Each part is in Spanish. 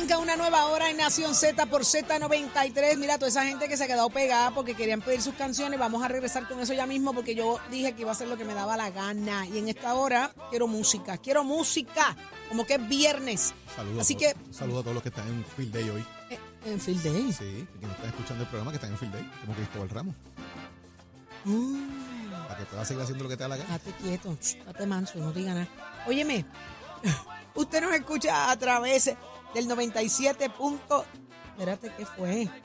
Arranca una nueva hora en Nación Z por Z93. Mira, toda esa gente que se ha quedado pegada porque querían pedir sus canciones. Vamos a regresar con eso ya mismo porque yo dije que iba a ser lo que me daba la gana. Y en esta hora quiero música. Quiero música. Como que es viernes. Saludos Así que, saludos a todos los que están en Field Day hoy. eh, en Field Day. Sí, que no están escuchando el programa, que están en Field Day, como Cristóbal Ramos. Mm, Para que puedas seguir haciendo lo que te da la gana. Date quieto. Ch, Date manso. No diga nada. Óyeme. Usted nos escucha a través del 97. punto- Espérate, ¿qué fue?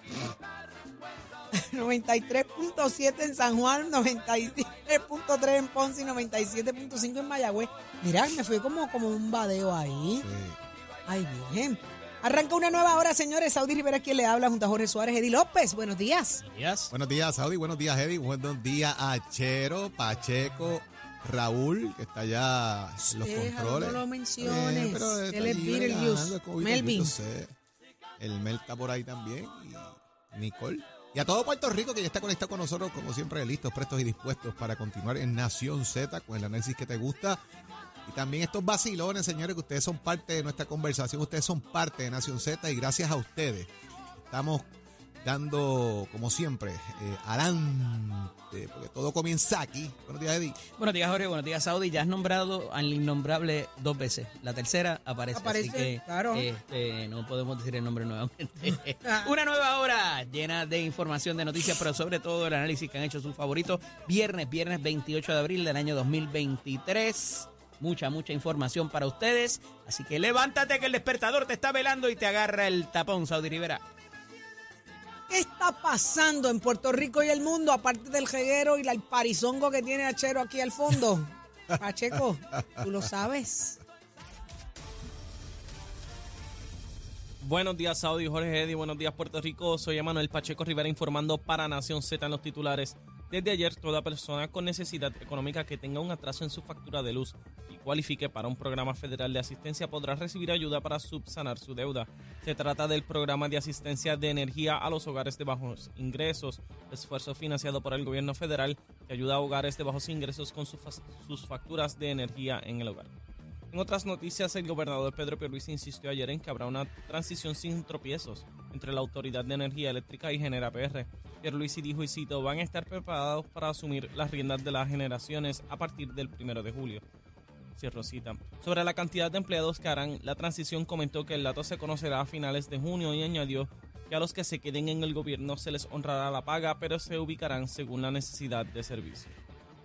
93.7 en San Juan, 93.3 en Ponce y 97.5 en Mayagüez. Mira, me fui como, como un badeo ahí. Sí. Ay, bien. Arranca una nueva hora, señores. Saudi Rivera, quien le habla, junto a Jorge Suárez, Eddie López. Buenos días. días. Buenos días, Saudi. Buenos días, Eddie. Buenos días a Chero, Pacheco, Raúl, que está allá en los controles. no lo menciones. Eh, pero Él es Beetlejuice. Melvin. El Mel está por ahí también. Y Nicole. Y a todo Puerto Rico que ya está conectado con nosotros, como siempre, listos, prestos y dispuestos para continuar en Nación Z con el análisis que te gusta. Y también estos vacilones, señores, que ustedes son parte de nuestra conversación, ustedes son parte de Nación Z y gracias a ustedes estamos dando, como siempre, eh, adelante, porque todo comienza aquí. Buenos días, Eddie. Buenos días, Jorge. Buenos días, Saudi. Ya has nombrado al innombrable dos veces. La tercera aparece. Aparece, así que, claro. este, no podemos decir el nombre nuevamente. Ah. Una nueva hora llena de información, de noticias, pero sobre todo el análisis que han hecho sus favoritos. Viernes, viernes 28 de abril del año 2023. Mucha, mucha información para ustedes. Así que levántate que el despertador te está velando y te agarra el tapón, Saudi Rivera. ¿Qué está pasando en Puerto Rico y el mundo, aparte del jeguero y el parizongo que tiene Achero aquí al fondo? Pacheco, tú lo sabes. Buenos días, Saudi, Jorge Eddy. Buenos días, Puerto Rico. Soy Emanuel Pacheco Rivera informando para Nación Z en los titulares. Desde ayer, toda persona con necesidad económica que tenga un atraso en su factura de luz y cualifique para un programa federal de asistencia podrá recibir ayuda para subsanar su deuda. Se trata del programa de asistencia de energía a los hogares de bajos ingresos, esfuerzo financiado por el gobierno federal que ayuda a hogares de bajos ingresos con su sus facturas de energía en el hogar. En otras noticias, el gobernador Pedro Pierluisi insistió ayer en que habrá una transición sin tropiezos entre la Autoridad de Energía Eléctrica y Genera PR. Pierluisi dijo y cito, van a estar preparados para asumir las riendas de las generaciones a partir del primero de julio. Cierro cita. Sobre la cantidad de empleados que harán la transición, comentó que el dato se conocerá a finales de junio y añadió que a los que se queden en el gobierno se les honrará la paga, pero se ubicarán según la necesidad de servicio.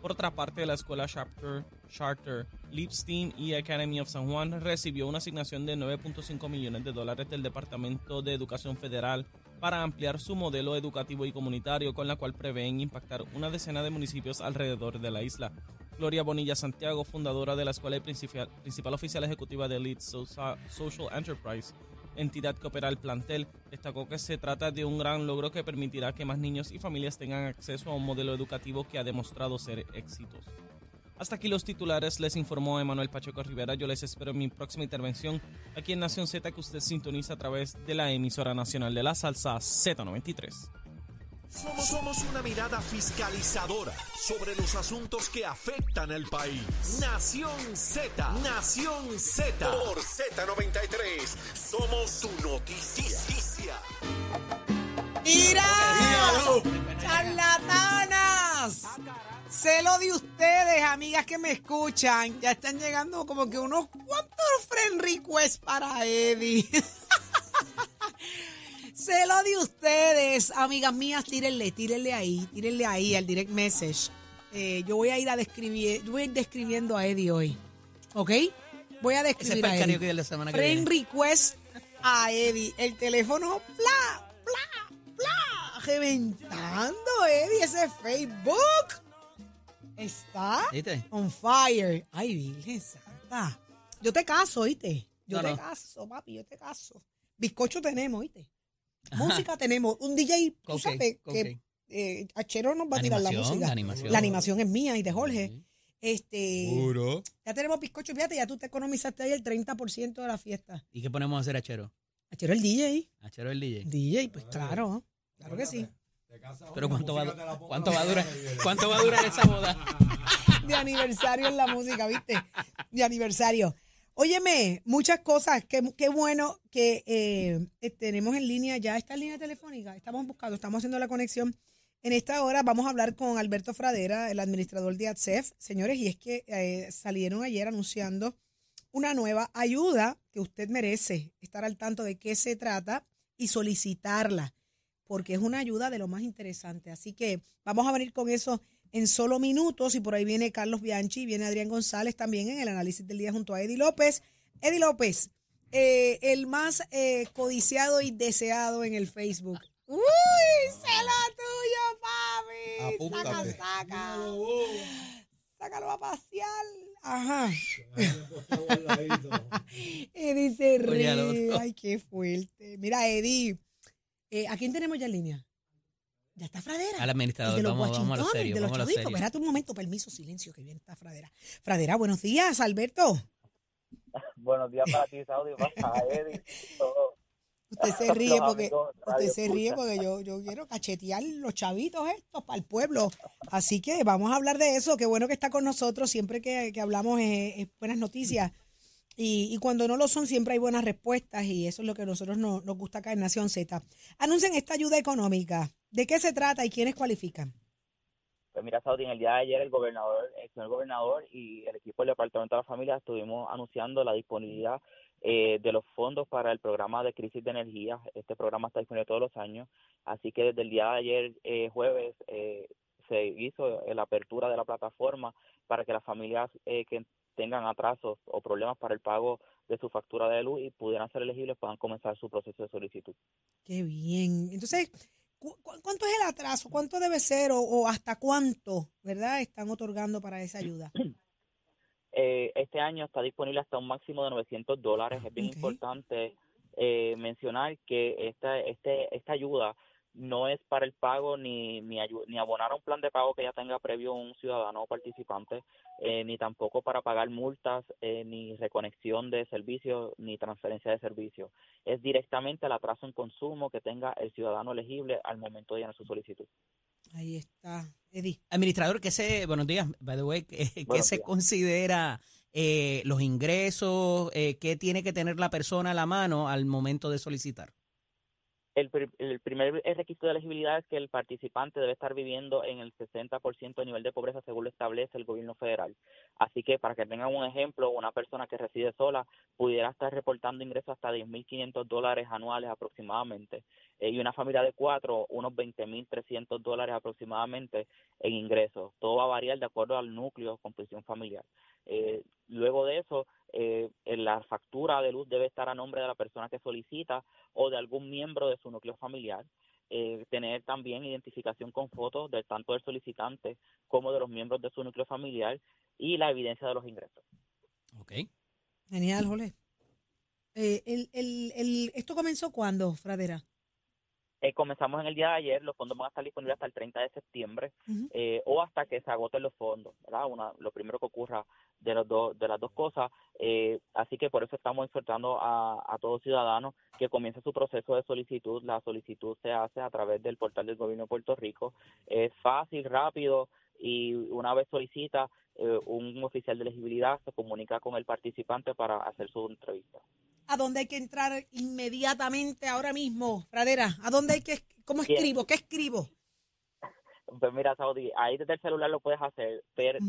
Por otra parte, la escuela Charter, Charter Lipstein y Academy of San Juan recibió una asignación de 9.5 millones de dólares del Departamento de Educación Federal para ampliar su modelo educativo y comunitario, con la cual prevén impactar una decena de municipios alrededor de la isla. Gloria Bonilla Santiago, fundadora de la escuela y principal, principal oficial ejecutiva de Sosa- Social Enterprise, entidad que opera el plantel, destacó que se trata de un gran logro que permitirá que más niños y familias tengan acceso a un modelo educativo que ha demostrado ser exitoso. Hasta aquí los titulares, les informó Emanuel Pacheco Rivera. Yo les espero en mi próxima intervención aquí en Nación Z que usted sintoniza a través de la emisora nacional de la salsa Z93. Somos, somos una mirada fiscalizadora sobre los asuntos que afectan al país. Nación Z, Nación Z. Por Z93, somos su noticia. ¡Mira! ¡Charlatanas! Celo de ustedes, amigas que me escuchan. Ya están llegando como que unos cuantos friend requests para Eddie. Celo de ustedes, amigas mías, tírenle, tírenle ahí, tírenle ahí al direct message. Eh, yo voy a ir a describir, yo voy a ir describiendo a Eddie hoy. ¿Ok? Voy a Ese es describir para a Eddie. karaoke de la semana que Friend viene. request a Eddie. El teléfono, bla, bla, bla. Reventando, Eddie, ese Facebook. Está ¿Viste? on fire. Ay, Virgen Santa. Yo te caso, ¿oíste? Yo No, te no. caso, papi, yo te caso. Bizcocho tenemos, ¿oíste? Música tenemos. Un DJ, tú sabes que eh, Achero nos va a tirar la música. animación. La animación es mía y de Jorge. Este, Puro. ya tenemos bizcocho, fíjate, ya tú te economizaste ahí el 30% de la fiesta. ¿Y qué ponemos a hacer a Chero? Achero el DJ. A el DJ. DJ, pues claro, claro que sí. Pero ¿cuánto va, cuánto va a durar? ¿Cuánto va a durar esa boda? De aniversario en la música, ¿viste? De aniversario. Óyeme, muchas cosas. Qué, bueno que eh, tenemos en línea ya esta línea telefónica. Estamos buscando, estamos haciendo la conexión. En esta hora vamos a hablar con Alberto Fradera, el administrador de ATSEF. Señores, y es que eh, salieron ayer anunciando una nueva ayuda que usted merece estar al tanto de qué se trata y solicitarla, porque es una ayuda de lo más interesante. Así que vamos a venir con eso en solo minutos y por ahí viene Carlos Bianchi, viene Adrián González también en el análisis del día junto a Eddie López. Eddie López, eh, el más eh, codiciado y deseado en el Facebook. ¡Uy! ¡Se lo tuyo, papi! Apúntate. Saca, saca. Sácalo a pasear. Ajá. Eddie se ríe. Ay, qué fuerte. Mira, Eddie, eh, ¿a quién tenemos ya en línea? Ya está Fradera. Al administrador, El de los vamos, vamos a lo serio, de los vamos a lo chavitos. serio. Espérate un momento, permiso, silencio, que viene esta Fradera. Fradera, buenos días, Alberto. Buenos días para ti, Saudi, para Eddie, todo. Usted se ríe porque amigos usted se ríe porque yo, yo quiero cachetear los chavitos estos para el pueblo. Así que vamos a hablar de eso. Qué bueno que está con nosotros. Siempre que, que hablamos es, es buenas noticias. Y, y cuando no lo son, siempre hay buenas respuestas. Y eso es lo que a nosotros nos, nos gusta acá en Nación Z. Anuncien esta ayuda económica. ¿De qué se trata y quiénes cualifican? Pues mira, Saudi, en el día de ayer el gobernador, el señor gobernador y el equipo del Departamento de la Familia estuvimos anunciando la disponibilidad eh, de los fondos para el programa de crisis de energía. Este programa está disponible todos los años, así que desde el día de ayer, eh, jueves, eh, se hizo la apertura de la plataforma para que las familias eh, que tengan atrasos o problemas para el pago de su factura de luz y pudieran ser elegibles puedan comenzar su proceso de solicitud. Qué bien. Entonces, ¿cu- cu- ¿cuánto es el atraso? ¿Cuánto debe ser o, o hasta cuánto, verdad, están otorgando para esa ayuda? Eh, este año está disponible hasta un máximo de 900 dólares. Es bien Ok. importante eh, mencionar que esta, este, esta ayuda no es para el pago ni, ni, ni abonar a un plan de pago que ya tenga previo un ciudadano o participante, eh, ni tampoco para pagar multas, eh, ni reconexión de servicios, ni transferencia de servicios. Es directamente el atraso en consumo que tenga el ciudadano elegible al momento de llenar su solicitud. Ahí está, Eddie. Administrador, ¿qué se, buenos días, by the way, ¿qué, se días. considera eh, los ingresos? Eh, ¿Qué tiene que tener la persona a la mano al momento de solicitar? El, el primer requisito de elegibilidad es que el participante debe estar viviendo en el 60% de nivel de pobreza según lo establece el gobierno federal. Así que para que tengan un ejemplo, una persona que reside sola pudiera estar reportando ingresos hasta 10.500 dólares anuales aproximadamente. Eh, y una familia de cuatro, unos 20.300 dólares aproximadamente en ingresos. Todo va a variar de acuerdo al núcleo, composición familiar. Eh, luego de eso, eh, en la factura de luz debe estar a nombre de la persona que solicita o de algún miembro de su núcleo familiar. Eh, tener también identificación con fotos de tanto del solicitante como de los miembros de su núcleo familiar y la evidencia de los ingresos. Ok. Genial, Jole. Eh, el, el, el, ¿Esto comenzó cuándo, Fradera? Eh, comenzamos en el día de ayer, los fondos van a estar disponibles hasta el 30 de septiembre eh, o hasta que se agoten los fondos, ¿verdad? Una, lo primero que ocurra de, los dos, de las dos cosas. eh, así que por eso estamos exhortando a, a todo ciudadano que comience su proceso de solicitud. La solicitud se hace a través del portal del gobierno de Puerto Rico. Es fácil, rápido y una vez solicita, eh, un oficial de elegibilidad se comunica con el participante para hacer su entrevista. ¿A dónde hay que entrar inmediatamente ahora mismo, Fradera? ¿A dónde hay que, cómo escribo? ¿Qué escribo? Pues mira, Saudi, ahí desde el celular lo puedes hacer, per- Ujú.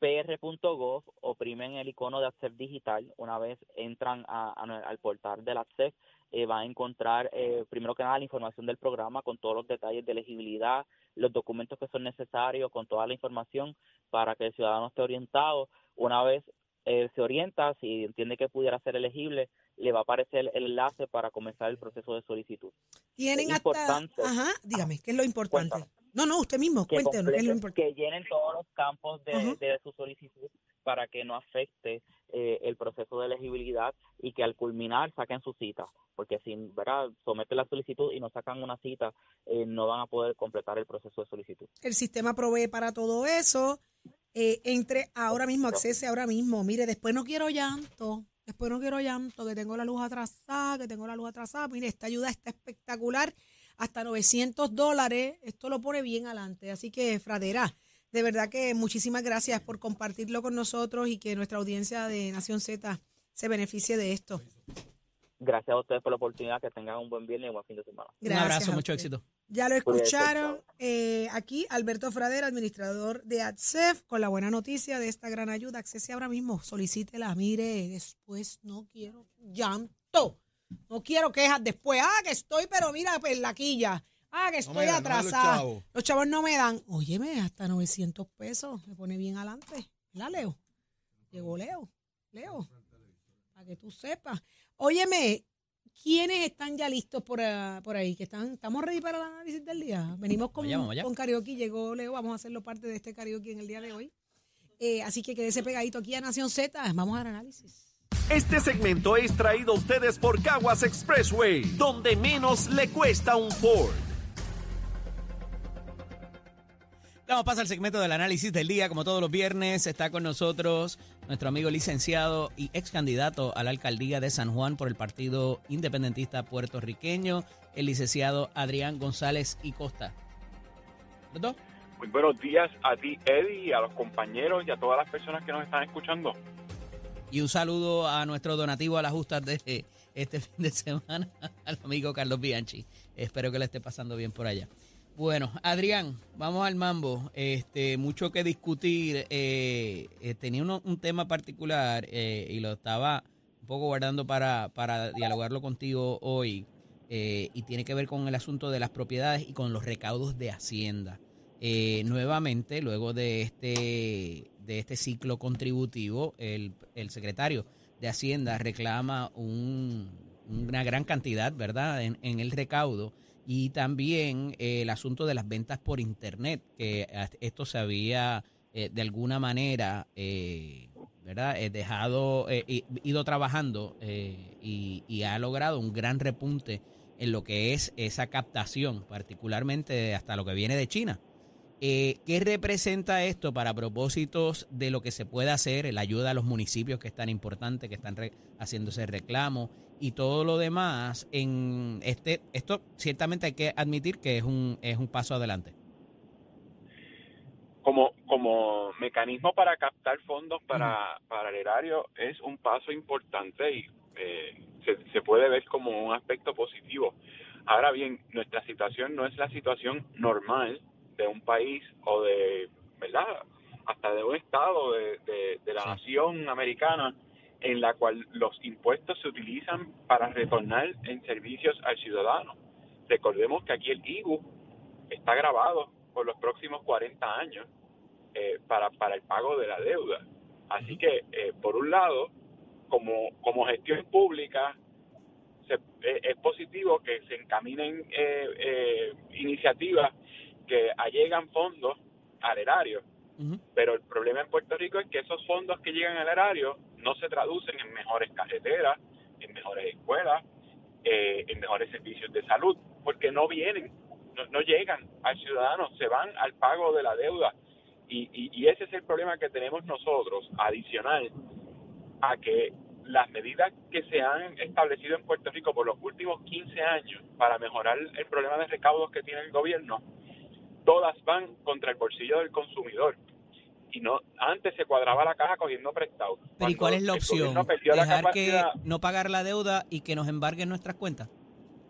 www.pr.gov, oprimen el icono de Access Digital, una vez entran a- al portal del Access, eh, van a encontrar eh, primero que nada la información del programa con todos los detalles de elegibilidad, los documentos que son necesarios, con toda la información para que el ciudadano esté orientado. Una vez eh, se orienta, si entiende que pudiera ser elegible, le va a aparecer el enlace para comenzar el proceso de solicitud. Tienen Es hasta... Ajá, dígame, ¿qué es lo importante? Cuéntame. No, no, usted mismo, que, cuéntenos, ¿qué es lo importante? que llenen todos los campos de su solicitud para que no afecte eh, el proceso de elegibilidad y que al culminar saquen su cita, porque si ¿verdad? someten la solicitud y no sacan una cita, eh, no van a poder completar el proceso de solicitud. El sistema provee para todo eso. Eh, entre ahora mismo, accese ahora mismo. Mire, después no quiero llanto. Después no quiero llanto, que tengo la luz atrasada, que tengo la luz atrasada. Mire, esta ayuda está espectacular. Hasta 900 dólares. Esto lo pone bien adelante. Así que, Fradera, De verdad que muchísimas gracias por compartirlo con nosotros y que nuestra audiencia de Nación Z se beneficie de esto. Gracias a ustedes por la oportunidad, que tengan un buen viernes y un buen fin de semana. Gracias Un abrazo, mucho éxito. Ya lo escucharon eh, aquí, Alberto Frader, administrador de ADSEF, con la buena noticia de esta gran ayuda. Accese ahora mismo, solicítela, mire, después no quiero llanto, no quiero quejas después. Ah, que estoy, pero mira, en la quilla. Ah, que No estoy no me dan los atrasada. chavos. los chavos no me dan. Óyeme, hasta 900 pesos. Me pone bien adelante. ¿La Leo? Llegó Leo. Leo. Para que tú sepas. Óyeme, ¿quiénes están ya listos por, ah, por ahí? que están ¿Estamos ready para el análisis del día? Venimos con, Vamos allá, vamos allá. con karaoke. Llegó Leo. Vamos a hacerlo parte de este karaoke en el día de hoy. Eh, así que quédese pegadito aquí a Nación Z. Vamos al análisis. Este segmento es traído a ustedes por Caguas Expressway, donde menos le cuesta un Ford. Damos paso al segmento del análisis del día. Como todos los viernes, está con nosotros nuestro amigo licenciado y ex candidato a la alcaldía de San Juan por el Partido Independentista Puertorriqueño, el licenciado Adrián González y Costa. Muy buenos días a ti, Eddie, y a los compañeros y a todas las personas que nos están escuchando. Y un saludo a nuestro donativo a las justas de este fin de semana, al amigo Carlos Bianchi. Espero que le esté pasando bien por allá. Bueno, Adrián, vamos al mambo. Este, mucho que discutir. Eh, eh, tenía uno- un tema particular eh, y lo estaba un poco guardando para, para dialogarlo contigo hoy. eh, y tiene que ver con el asunto de las propiedades y con los recaudos de Hacienda. Eh, nuevamente, luego de este, de este ciclo contributivo, el, el secretario de Hacienda reclama un- una gran cantidad, ¿verdad?, en, en el recaudo. Y también eh, el asunto de las ventas por Internet, que a- esto se había eh, de alguna manera, eh, ¿verdad?, dejado, ido trabajando y, ha logrado un gran repunte en lo que es esa captación, particularmente hasta lo que viene de China. ¿Qué representa esto para propósitos de lo que se puede hacer, la ayuda a los municipios que es tan importante, que están re- haciendo ese reclamo y todo lo demás? En este, esto ciertamente hay que admitir que es un, es un paso adelante. Como, como mecanismo para captar fondos para, para el erario es un paso importante y eh, se, se puede ver como un aspecto positivo. Ahora bien, nuestra situación no es la situación normal de un país o de, ¿verdad? Hasta de un estado de, de- de la Sí. nación americana en la cual los impuestos se utilizan para retornar en servicios al ciudadano. Recordemos que aquí el IBU está grabado por los próximos 40 años eh, para, para el pago de la deuda. Así que, eh, por un lado, como, como gestión pública, se- eh, es positivo que se encaminen eh, eh, iniciativas que allegan fondos al erario. Pero el problema en Puerto Rico es que esos fondos que llegan al erario no se traducen en mejores carreteras, en mejores escuelas, eh, en mejores servicios de salud, porque no vienen, no, no llegan al ciudadano, se van al pago de la deuda. Y, y, y ese es el problema que tenemos nosotros, adicional a que las medidas que se han establecido en Puerto Rico por los últimos 15 años para mejorar el problema de recaudos que tiene el gobierno, todas van contra el bolsillo del consumidor. Y no antes se cuadraba la caja cogiendo prestado. Pero ¿y cuál es la opción? la ¿Dejar que no pagar la deuda y que nos embarguen nuestras cuentas?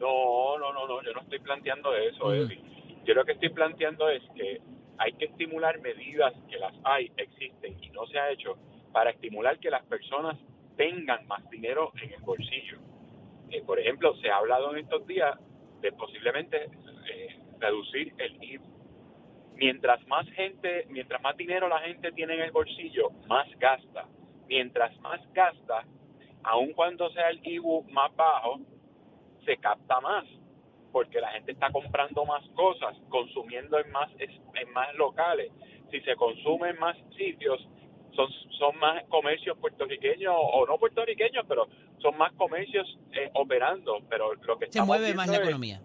No, no, no, no, yo no estoy planteando eso, Ujú. Eddie. Yo lo que estoy planteando es que hay que estimular medidas que las hay, existen y no se ha hecho para estimular que las personas tengan más dinero en el bolsillo. Eh, por ejemplo, se ha hablado en estos días de posiblemente eh, reducir el IVU. Mientras más gente, mientras más dinero la gente tiene en el bolsillo, más gasta. Mientras más gasta, aun cuando sea el IVU más bajo, se capta más porque la gente está comprando más cosas, consumiendo en más en más locales. Si se consume en más sitios, son, son más comercios puertorriqueños o no puertorriqueños, pero son más comercios eh, operando. Pero lo que Se mueve más la es- economía.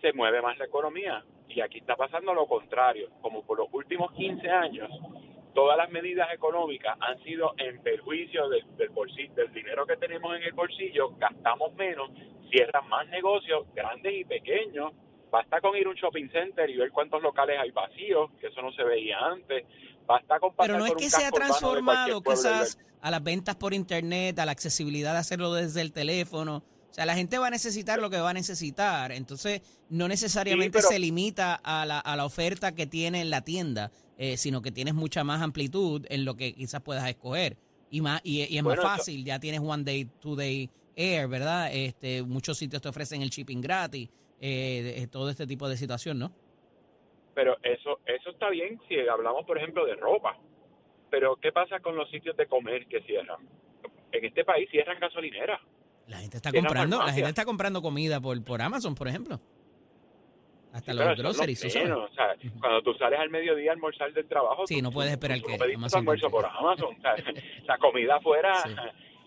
Se mueve más la economía. Y aquí está pasando lo contrario. Como por los últimos 15 años, todas las medidas económicas han sido en perjuicio del, del bolsillo, del dinero que tenemos en el bolsillo, gastamos menos, cierran más negocios, grandes y pequeños, Basta con ir a un shopping center y ver cuántos locales hay vacíos, que eso no se veía antes. Basta con pasar Pero no es por que se ha transformado quizás a las ventas por internet, a la accesibilidad de hacerlo desde el teléfono. O sea, la gente va a necesitar lo que va a necesitar. Entonces, no necesariamente pero- se limita a la, a la oferta que tiene en la tienda, eh, sino que tienes mucha más amplitud en lo que quizás puedas escoger. Y, más, y, y es Bueno, más fácil, ya tienes One Day, Two Day Air, ¿verdad? Este, muchos sitios te ofrecen el shipping gratis, eh, todo este tipo de situación, ¿no? Pero eso, eso está bien si hablamos, por ejemplo, de ropa. Pero, ¿qué pasa con los sitios de comer que cierran? En este país cierran gasolineras. La gente está comprando, la gente está comprando comida por, por Amazon, por ejemplo. Hasta Sí, los groceries, tú sabes. o sea, Cuando tú sales al mediodía a almorzar del trabajo, Sí, tú- no puedes tú- esperar tú que pediste Amazon almuerzo por. Amazon. o sea, la comida afuera Sí.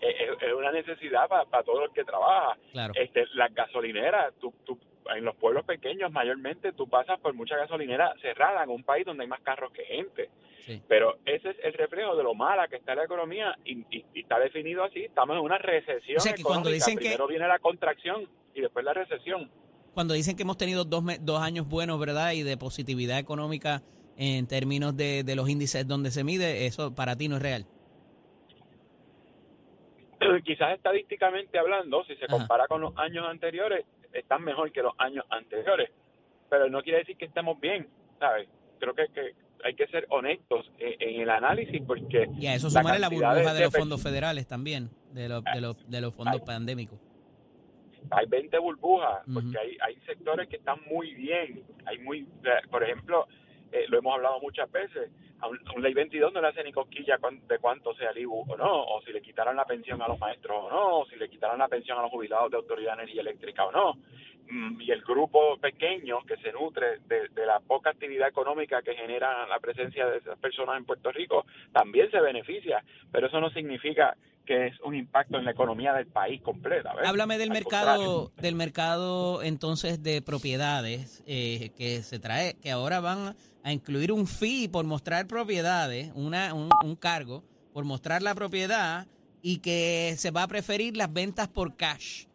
es, es- una necesidad para, todos los que trabajan. Claro. Este, las gasolineras, tú, tú- en los pueblos pequeños mayormente tú pasas por muchas gasolineras cerradas en un país donde hay más carros que gente. Sí. Pero ese es el reflejo de lo mala que está la economía y, y- y está definido así. Estamos en una recesión O sea, que cuando Primero viene la contracción y después la recesión. Cuando dicen que hemos tenido dos, dos años buenos, ¿verdad? Y de positividad económica en términos de, de los índices donde se mide, eso para ti no es real. quizás estadísticamente hablando, si se Ajá. compara con los años anteriores, están mejor que los años anteriores. Pero no quiere decir que estemos bien, ¿sabes? Creo que, que hay que ser honestos en, en el análisis porque... Y a eso sumarle la burbuja de, de los fondos federales también, de, los de, los, de los fondos pandémicos. Hay 20 burbujas, porque hay, hay sectores que están muy bien. Hay muy, por ejemplo, eh, lo hemos hablado muchas veces, a un, ley 22 no le hace ni cosquilla de cuánto sea el IBU o no, o si le quitaran la pensión a los maestros o no, o si le quitaran la pensión a los jubilados de Autoridad de Energía Eléctrica o no. Mm, Y el grupo pequeño que se nutre de, de la poca actividad económica que genera la presencia de esas personas en Puerto Rico también se beneficia, pero eso no significa que es un impacto en la economía del país completa. ¿ves? Háblame del Al mercado, contrario. del mercado entonces de propiedades eh, que se trae, que ahora van a incluir un fee por mostrar propiedades, una, un, un cargo por mostrar la propiedad y que se va a preferir las ventas por cash.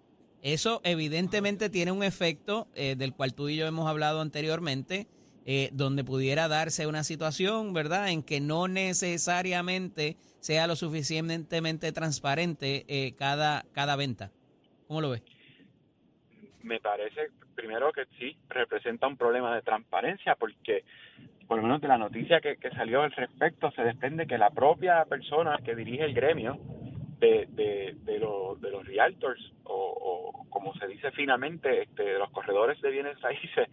Eso evidentemente tiene un efecto eh, del cual tú y yo hemos hablado anteriormente, eh, donde pudiera darse una situación, ¿verdad?, en que no necesariamente sea lo suficientemente transparente eh, cada, cada venta. ¿Cómo lo ves? me parece primero que sí representa un problema de transparencia porque por lo menos de la noticia que, que salió al respecto se desprende que la propia persona que dirige el gremio de, de, de, de los realtors o, o como se dice finamente este, de los corredores de bienes raíces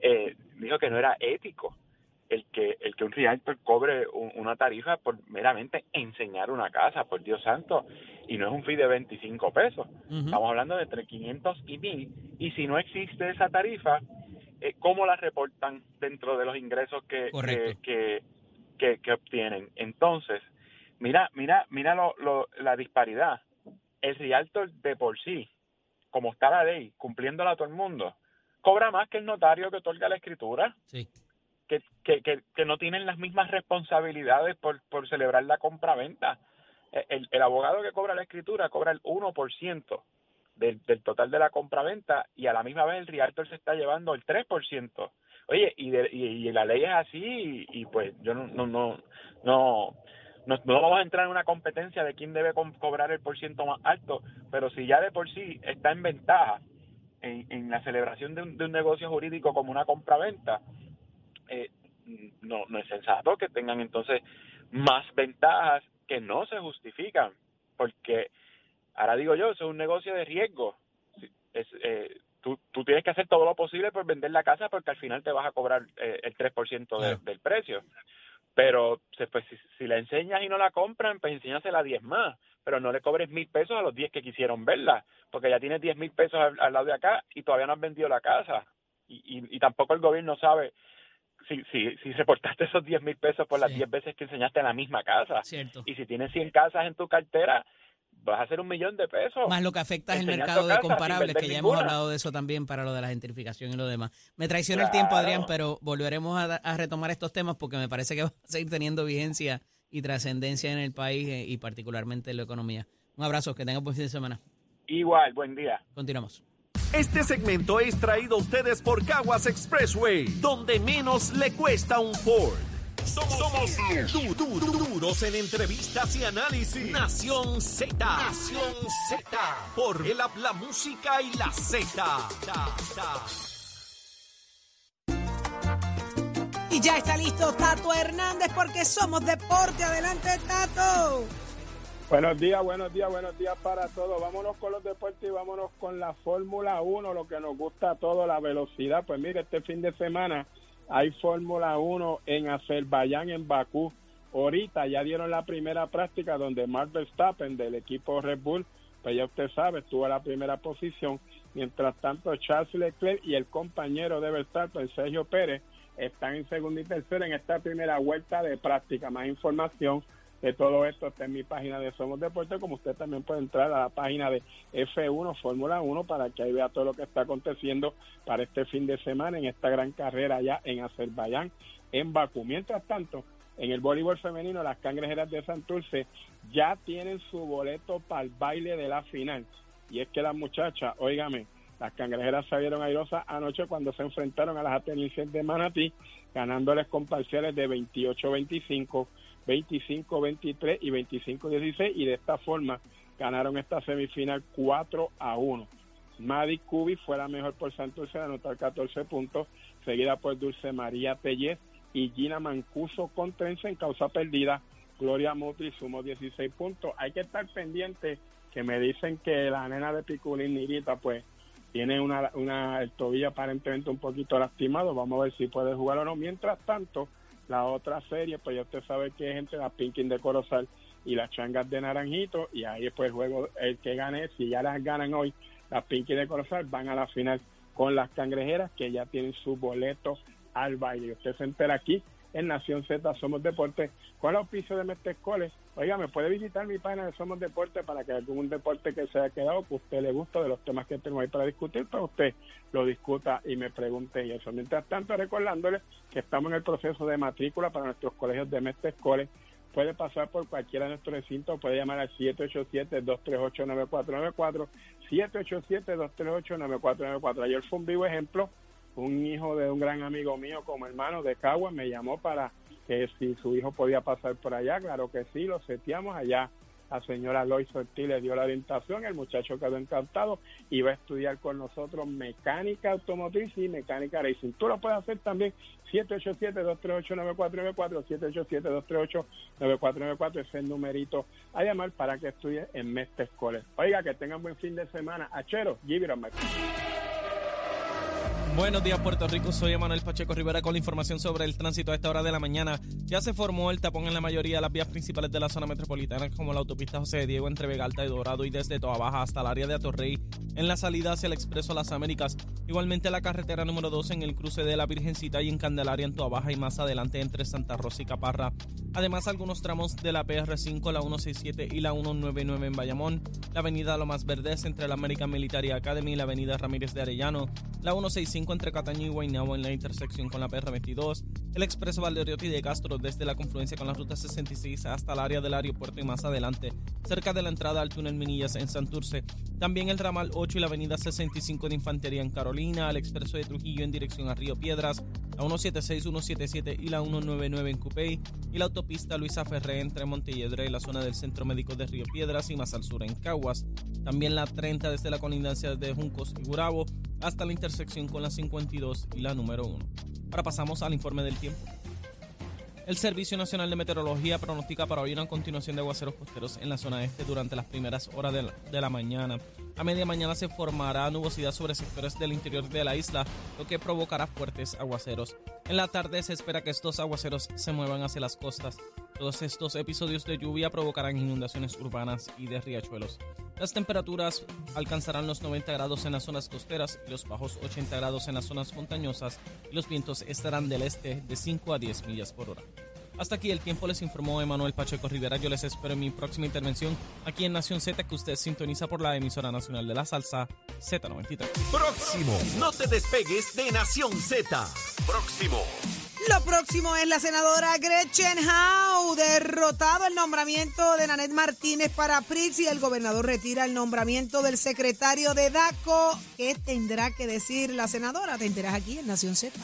eh, dijo que no era ético el que el que un realtor cobre un- una tarifa por meramente enseñar una casa por Dios santo y no es un fee de 25 pesos. Estamos hablando de entre 500 y 1000. Y si no existe esa tarifa, eh, ¿cómo la reportan dentro de los ingresos que, Correcto. que, que, que- que obtienen? Entonces, mira, mira, mira lo, lo- la disparidad. El realtor de por sí, como está la ley, cumpliéndola a todo el mundo, cobra más que el notario que otorga la escritura Sí. Que, que, que, no tienen las mismas responsabilidades por, por celebrar la compraventa. Eh, El, el abogado que cobra la escritura cobra el 1% del, del total de la compraventa y a la misma vez el realtor se está llevando el 3%. Oye, y, de- y, y la ley es así y, pues yo no, no, no, no, no, vamos a entrar en una competencia de quién debe co- cobrar el por ciento más alto, pero si ya de por sí está en ventaja en, en la celebración de un, de un negocio jurídico como una compraventa, eh, no, no es sensato que tengan entonces más ventajas que no se justifican, porque ahora digo yo, eso es un negocio de riesgo. Es, eh, tú, tú tienes que hacer todo lo posible por vender la casa porque al final te vas a cobrar eh, el 3% de- del precio. Pero pues, si, si la enseñas y no la compran, pues enséñasela a 10 más, pero no le cobres mil pesos a los 10 que quisieron verla, porque ya tienes 10 mil pesos al, al lado de acá y todavía no has vendido la casa. Y, y, y tampoco el gobierno sabe si, si, si reportaste esos 10 mil pesos por las Sí. 10 veces que enseñaste en la misma casa. Cierto. Y si tienes 100 casas en tu cartera, vas a hacer un millón de pesos. Más lo que afecta es el mercado de comparables, que ya ninguna. hemos hablado de eso también para lo de la gentrificación y lo demás. Me traiciona el tiempo, Adrián, pero volveremos a, a retomar estos temas porque me parece que va a seguir teniendo vigencia y trascendencia en el país eh, y particularmente en la economía. Un abrazo, que tengas buen fin de semana. Igual, buen día. Continuamos. Este segmento es traído a ustedes por Caguas Expressway, donde menos le cuesta un Ford. Somos, somos du- du- du- duros en entrevistas y análisis. Nación Z. Nación Z. Por el app, la música y la Z. Y ya está listo Tato Hernández porque somos deporte. Adelante, Tato. Buenos días, buenos días, buenos días para todos. Vámonos con los deportes y vámonos con la Fórmula 1, lo que nos gusta a todos, la velocidad. Pues mire, este fin de semana hay Fórmula 1 en Azerbaiyán, en Bakú. Ahorita ya dieron la primera práctica donde Max Verstappen del equipo Red Bull, pues ya usted sabe, estuvo en la primera posición. Mientras tanto, Charles Leclerc y el compañero de Verstappen, Sergio Pérez, están en segunda y tercera en esta primera vuelta de práctica. Más información de todo esto está en mi página de Somos Deportes, como usted también puede entrar a la página de F1 Fórmula 1 para que ahí vea todo lo que está aconteciendo para este fin de semana en esta gran carrera allá en Azerbaiyán, en Bakú. Mientras tanto, en el voleibol femenino, las cangrejeras de Santurce ya tienen su boleto para el baile de la final. Y es que las muchachas, óigame, las cangrejeras salieron airosas anoche cuando se enfrentaron a las atenienses de Manatí, ganándoles con parciales de 28-25, 25-23 y 25-16 y de esta forma ganaron esta semifinal 4 a 1. Maddie Cubi fue la mejor por Santurce de anotar 14 puntos, seguida por Dulce María Tellez y Gina Mancuso con 13 en causa perdida. Gloria Mutri sumó 16 puntos. Hay que estar pendiente que me dicen que la nena de Piculín Nirita pues tiene una, una el tobillo aparentemente un poquito lastimado. Vamos a ver si puede jugar o no. Mientras tanto, la otra serie, pues ya usted sabe que es entre la Pinkin de Corozal y las Changas de Naranjito. Y ahí pues el juego, el que gane, si ya las ganan hoy, las Pinkin de Corozal van a la final con las cangrejeras que ya tienen su boleto al baile. Usted se entera aquí en Nación Z Somos Deporte con el auspicio de Mestescoles. Oiga, me puede visitar mi página de Somos Deporte para que algún deporte que se haya quedado que a usted le guste de los temas que tengo ahí para discutir, para usted lo discuta y me pregunte y eso. Mientras tanto, recordándole que estamos en el proceso de matrícula para nuestros colegios de Mestescoles. Puede pasar por cualquiera de nuestros recintos, puede llamar al 787-238-9494, 787-238-9494. Ayer fue un vivo ejemplo un hijo de un gran amigo mío como hermano de Cagua me llamó para que si su hijo podía pasar por allá, claro que sí, lo seteamos allá. La señora Lois Ortiz le dio la orientación, el muchacho quedó encantado y va a estudiar con nosotros mecánica automotriz y mecánica racing. Tú lo puedes hacer también 787-238-9494, 787-238-9494, ese es el numerito a llamar para que estudie en Mestre College. Oiga, que tengan buen fin de semana. Achero, mic. Buenos días, Puerto Rico. Soy Emanuel Pacheco Rivera con la información sobre el tránsito a esta hora de la mañana. Ya se formó el tapón en la mayoría de las vías principales de la zona metropolitana, como la autopista José Diego entre Vega Alta y Dorado y desde Toa Baja hasta el área de Atorrey, en la salida hacia el Expreso Las Américas. Igualmente la carretera número 2 en el cruce de la Virgencita y en Candelaria en Toa Baja y más adelante entre Santa Rosa y Caparra. Además, algunos tramos de la PR5, la 167 y la 199 en Bayamón, la avenida Lomas Verdes entre la American Military Academy y la avenida Ramírez de Arellano, la 165 entre Cataño y Guaynabo en la intersección con la PR22, el expreso Valderiotti de Castro desde la confluencia con la ruta 66 hasta el área del aeropuerto y más adelante, cerca de la entrada al túnel Minillas en Santurce, también el ramal 8 y la avenida 65 de Infantería en Carolina, el expreso de Trujillo en dirección a Río Piedras, la 176, 177 y la 199 en Cupey y la autopista Luisa Ferré entre Montelledre y la zona del Centro Médico de Río Piedras y más al sur en Caguas, también la 30 desde la colindancia de Juncos y Gurabo hasta la intersección con la 52 y la número 1. Ahora pasamos al informe del tiempo. El Servicio Nacional de Meteorología pronostica para hoy una continuación de aguaceros costeros en la zona este durante las primeras horas de la, de la, mañana. A media mañana se formará nubosidad sobre sectores del interior de la isla, lo que provocará fuertes aguaceros. En la tarde se espera que estos aguaceros se muevan hacia las costas. Todos estos episodios de lluvia provocarán inundaciones urbanas y de riachuelos. Las temperaturas alcanzarán los 90 grados en las zonas costeras y los bajos 80 grados en las zonas montañosas y los vientos estarán del este de 5 a 10 millas por hora. Hasta aquí el tiempo les informó Emanuel Pacheco Rivera. Yo les espero en mi próxima intervención aquí en Nación Z que usted sintoniza por la emisora nacional de la salsa Z93. Próximo, no te despegues de Nación Z. Próximo. Lo próximo es la senadora Gretchen Howe, derrotado el nombramiento de Nanet Martínez para Prix y el gobernador retira el nombramiento del secretario de DACO. ¿Qué tendrá que decir la senadora? Te enteras aquí en Nación Z.